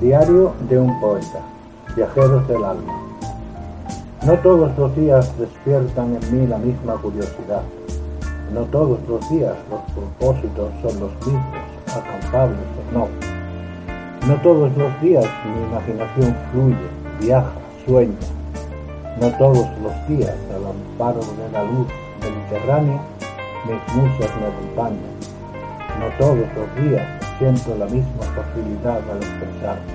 Diario de un poeta. Viajeros del alma. No todos los días despiertan en mí la misma curiosidad. No todos los días los propósitos son los mismos, alcanzables o no. No todos los días mi imaginación fluye, viaja, sueña. No todos los días al amparo de la luz mediterránea mis musas me acompañan. No todos los días siento la misma facilidad al expresarme.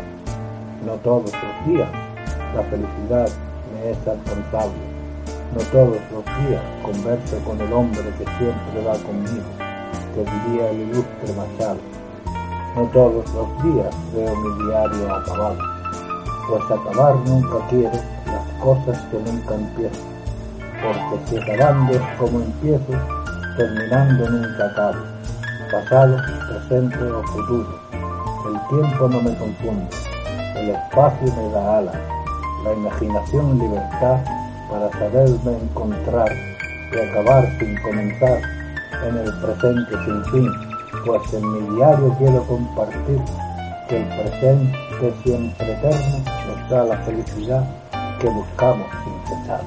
No todos los días la felicidad me es alcanzable. No todos los días converso con el hombre que siempre va conmigo, que diría el ilustre Machado. No todos los días veo mi diario acabado, pues acabar nunca quiero las cosas que nunca empiezo, porque si acabando es como empiezo, terminando nunca acabo, pasado, presente o futuro. El tiempo no me confunde, el espacio me da alas, la imaginación libertad para saberme encontrar y acabar sin comenzar en el presente sin fin, pues en mi diario quiero compartir que el presente siempre eterno nos da la felicidad que buscamos sin cesar.